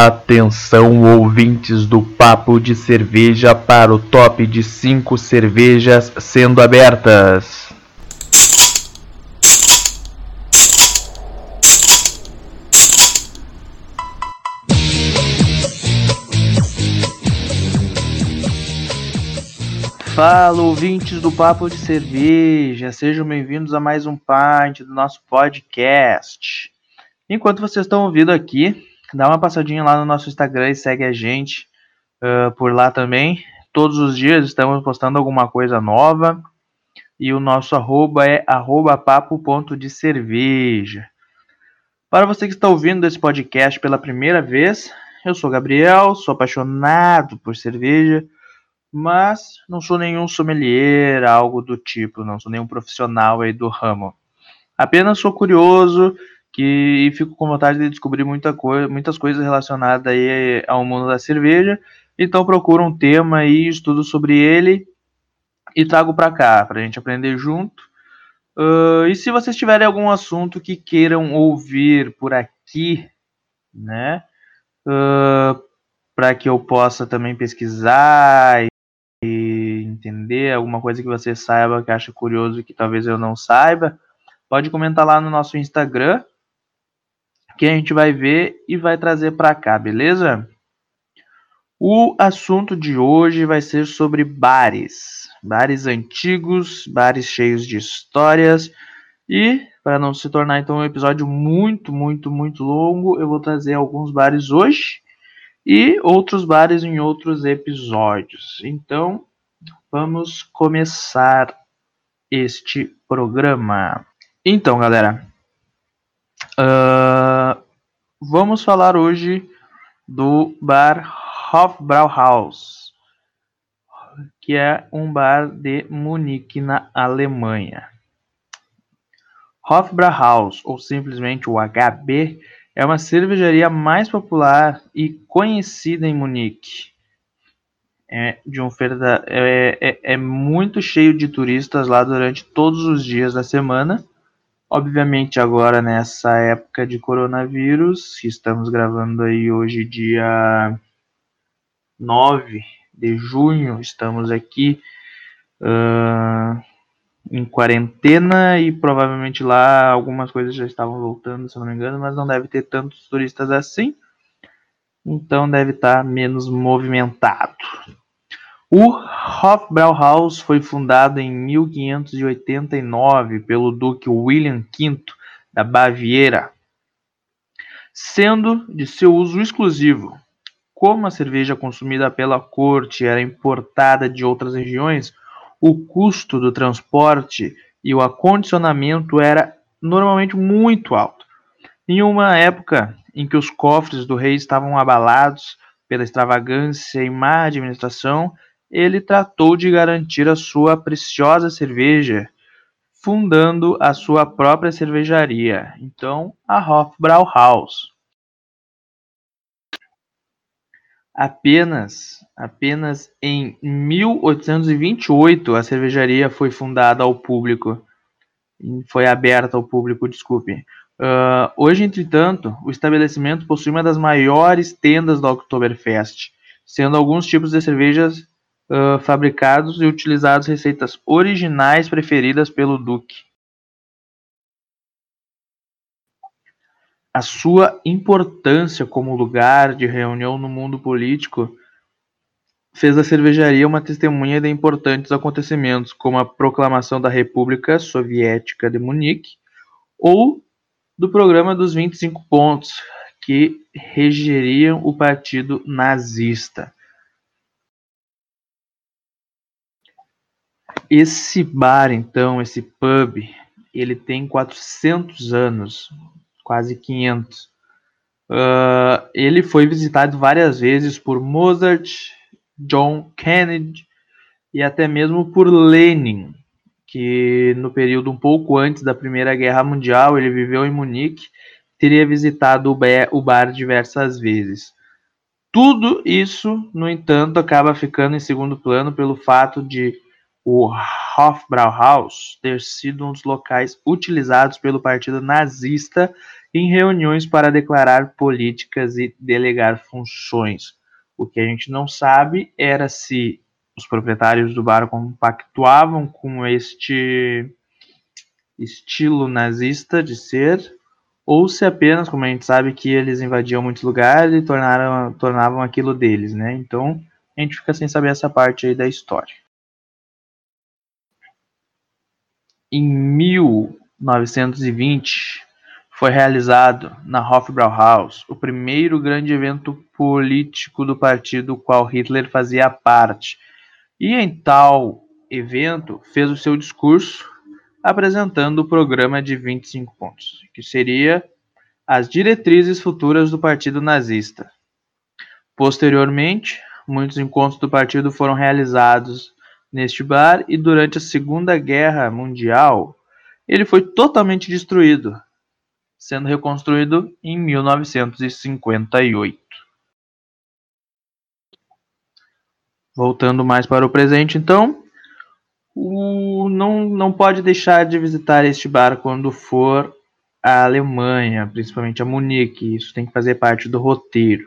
Atenção, ouvintes do Papo de Cerveja, para o top de 5 cervejas sendo abertas. Fala, ouvintes do Papo de Cerveja, sejam bem-vindos a mais um parte do nosso podcast. Enquanto vocês estão ouvindo aqui, dá uma passadinha lá no nosso Instagram e segue a gente uh, por lá também. Todos os dias estamos postando alguma coisa nova. E o nosso arroba é arroba Para você que está ouvindo esse podcast pela primeira vez, eu sou Gabriel, sou apaixonado por cerveja, mas não sou nenhum sommelier, algo do tipo, não sou nenhum profissional aí do ramo. Apenas sou curioso que fico com vontade de descobrir muita coisa, muitas coisas relacionadas aí ao mundo da cerveja. Então procuro um tema e estudo sobre ele e trago para cá para a gente aprender junto. Uh, e se vocês tiverem algum assunto que queiram ouvir por aqui, né, uh, para que eu possa também pesquisar e, entender alguma coisa que você saiba que acha curioso que talvez eu não saiba, pode comentar lá no nosso Instagram, que a gente vai ver e vai trazer para cá, beleza? O assunto de hoje vai ser sobre bares. Bares antigos, bares cheios de histórias. E, para não se tornar então um episódio muito, muito, muito longo, eu vou trazer alguns bares hoje e outros bares em outros episódios. Então, vamos começar este programa. Então, galera, Uh, vamos falar hoje do bar Hofbrauhaus, que é um bar de Munique, na Alemanha. Hofbrauhaus, ou simplesmente o HB, é uma cervejaria mais popular e conhecida em Munique. É, de um é, é, é muito cheio de turistas lá durante todos os dias da semana Obviamente, agora nessa época de coronavírus, estamos gravando aí hoje, dia 9 de junho, estamos aqui uh, em quarentena e provavelmente lá algumas coisas já estavam voltando, se não me engano, mas não deve ter tantos turistas assim, então deve estar menos movimentado. O Hofbrauhaus foi fundado em 1589 pelo duque William V da Baviera, sendo de seu uso exclusivo. Como a cerveja consumida pela corte era importada de outras regiões, o custo do transporte e o acondicionamento era normalmente muito alto. Em uma época em que os cofres do rei estavam abalados pela extravagância e má administração, ele tratou de garantir a sua preciosa cerveja, fundando a sua própria cervejaria, então a Hofbrauhaus. Apenas, apenas em 1828 a cervejaria foi fundada ao público, foi aberta ao público, desculpe. Uh, hoje, entretanto, o estabelecimento possui uma das maiores tendas da Oktoberfest, sendo alguns tipos de cervejas uh, fabricados e utilizados receitas originais preferidas pelo Duque. A sua importância como lugar de reunião no mundo político fez da cervejaria uma testemunha de importantes acontecimentos, como a proclamação da República Soviética de Munique ou do programa dos 25 pontos, que regeriam o partido nazista. Esse bar, então, esse pub, ele tem 400 anos, quase 500. Uh, ah, ele foi visitado várias vezes por Mozart, John Kennedy e até mesmo por Lenin, que no período um pouco antes da Primeira Guerra Mundial ele viveu em Munique, teria visitado o bar diversas vezes. Tudo isso, no entanto, acaba ficando em segundo plano pelo fato de o Hofbrauhaus ter sido um dos locais utilizados pelo partido nazista em reuniões para declarar políticas e delegar funções. O que a gente não sabe era se os proprietários do bar compactuavam com este estilo nazista de ser, ou se apenas, como a gente sabe, que eles invadiam muitos lugares e tornaram, tornavam aquilo deles, né? Então a gente fica sem saber essa parte aí da história. Em 1920 foi realizado na Hofbrauhaus o primeiro grande evento político do partido do qual Hitler fazia parte. E em tal evento fez o seu discurso apresentando o programa de 25 pontos, que seria as diretrizes futuras do partido nazista. Posteriormente, muitos encontros do partido foram realizados neste bar e durante a Segunda Guerra Mundial ele foi totalmente destruído, sendo reconstruído em 1958. Voltando mais para o presente, então, o, não, não pode deixar de visitar este bar quando for à Alemanha, principalmente a Munique. Isso tem que fazer parte do roteiro.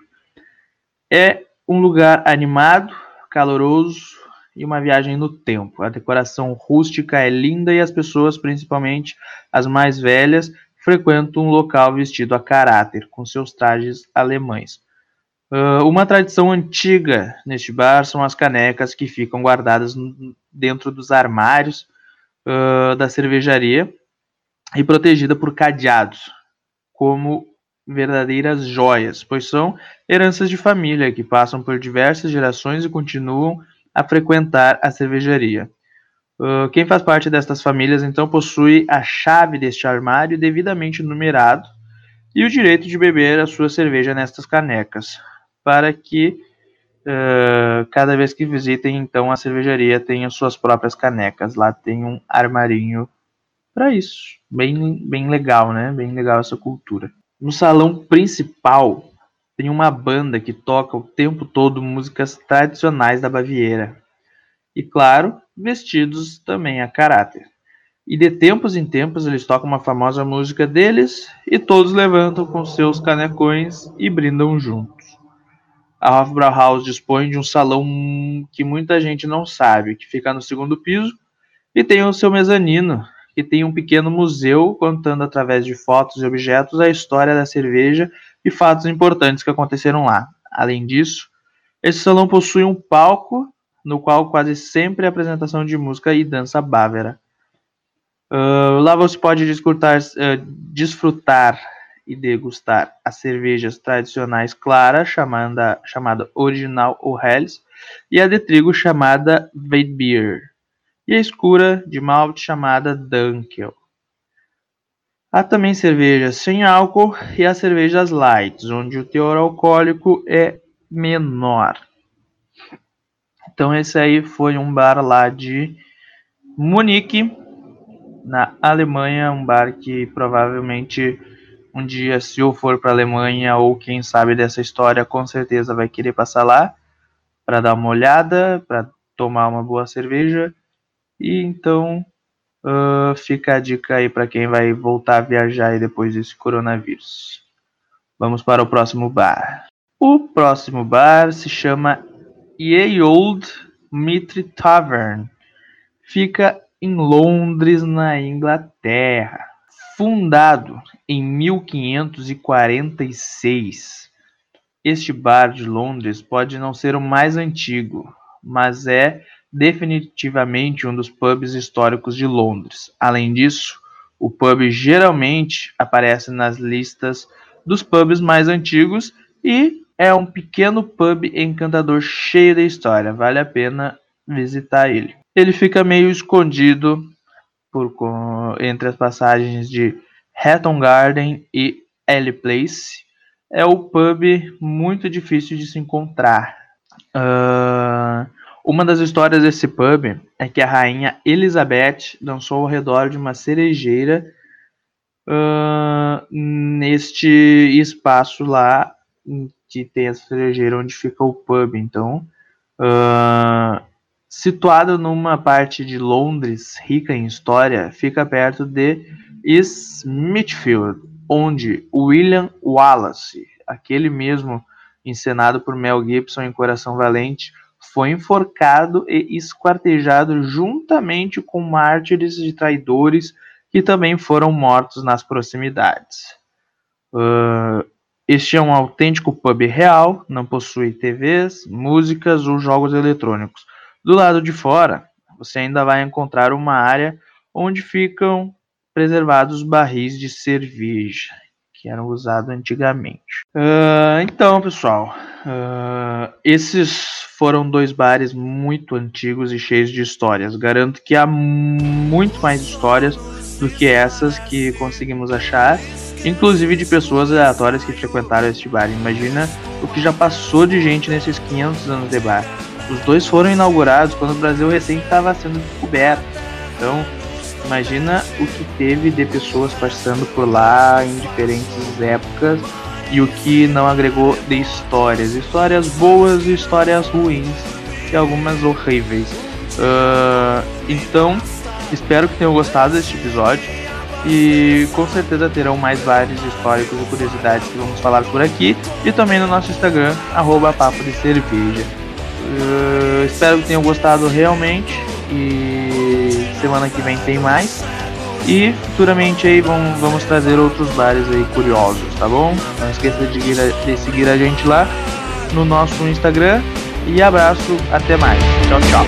É um lugar animado, caloroso e uma viagem no tempo. A decoração rústica é linda e as pessoas, principalmente as mais velhas, frequentam um local vestido a caráter, com seus trajes alemães. Uh, uma tradição antiga neste bar são as canecas que ficam guardadas dentro dos armários uh, da cervejaria e protegida por cadeados, como verdadeiras joias, pois são heranças de família que passam por diversas gerações e continuam a frequentar a cervejaria. Uh, quem faz parte destas famílias então possui a chave deste armário devidamente numerado e o direito de beber a sua cerveja nestas canecas para que uh, cada vez que visitem então a cervejaria tenham suas próprias canecas. Lá tem um armarinho para isso. Bem, bem legal, né? Bem legal essa cultura. No salão principal tem uma banda que toca o tempo todo músicas tradicionais da Baviera. E claro, vestidos também a caráter. E de tempos em tempos eles tocam uma famosa música deles e todos levantam com seus canecões e brindam juntos a Hofbrauhaus dispõe de um salão que muita gente não sabe, que fica no segundo piso, e tem o seu mezanino, que tem um pequeno museu contando através de fotos e objetos a história da cerveja e fatos importantes que aconteceram lá. Além disso, esse salão possui um palco no qual quase sempre é apresentação de música e dança bávara. Uh, lá você pode desfrutar, uh, desfrutar e degustar as cervejas tradicionais clara, chamada, chamada original ou Helles, e a de trigo chamada Weidbier, e a escura de malte chamada Dunkel. Há também cervejas sem álcool e as cervejas lights, onde o teor alcoólico é menor. Então esse aí foi um bar lá de Munique, na Alemanha, um bar que provavelmente um dia, se eu for para a Alemanha ou quem sabe dessa história, com certeza vai querer passar lá para dar uma olhada, para tomar uma boa cerveja. E então uh, fica a dica aí para quem vai voltar a viajar depois desse coronavírus. Vamos para o próximo bar. O próximo bar se chama Ye Old Mitre Tavern. Fica em Londres, na Inglaterra. Fundado em 1546, este bar de Londres pode não ser o mais antigo, mas é definitivamente um dos pubs históricos de Londres. Além disso, o pub geralmente aparece nas listas dos pubs mais antigos e é um pequeno pub encantador cheio de história. Vale a pena visitar ele. Ele fica meio escondido por, entre as passagens de Hatton Garden e Ely Place. É o pub muito difícil de se encontrar. Uh, uma das histórias desse pub é que a rainha Elizabeth dançou ao redor de uma cerejeira uh, neste espaço lá que tem a cerejeira onde fica o pub. Então, uh, Situado numa parte de Londres rica em história, fica perto de Smithfield, onde William Wallace, aquele mesmo encenado por Mel Gibson em Coração Valente, foi enforcado e esquartejado juntamente com mártires e traidores que também foram mortos nas proximidades. Uh, este é um autêntico pub real, não possui TVs, músicas ou jogos eletrônicos. Do lado de fora, você ainda vai encontrar uma área onde ficam preservados barris de cerveja que eram usados antigamente. Uh, então, pessoal, uh, esses foram dois bares muito antigos e cheios de histórias. Garanto que há muito mais histórias do que essas que conseguimos achar, inclusive de pessoas aleatórias que frequentaram este bar. Imagina o que já passou de gente nesses 500 anos de bar. Os dois foram inaugurados quando o Brasil recém estava sendo descoberto. Então, imagina o que teve de pessoas passando por lá em diferentes épocas e o que não agregou de histórias. Histórias boas e histórias ruins e algumas horríveis. Uh, então, espero que tenham gostado deste episódio e com certeza terão mais vários históricos e curiosidades que vamos falar por aqui e também no nosso Instagram, arroba papo de cerveja. Uh, espero que tenham gostado realmente e semana que vem tem mais. E futuramente aí vamos, vamos trazer outros bares aí curiosos, tá bom? Não esqueça de, de seguir a gente lá no nosso Instagram. E abraço, até mais. Tchau, tchau.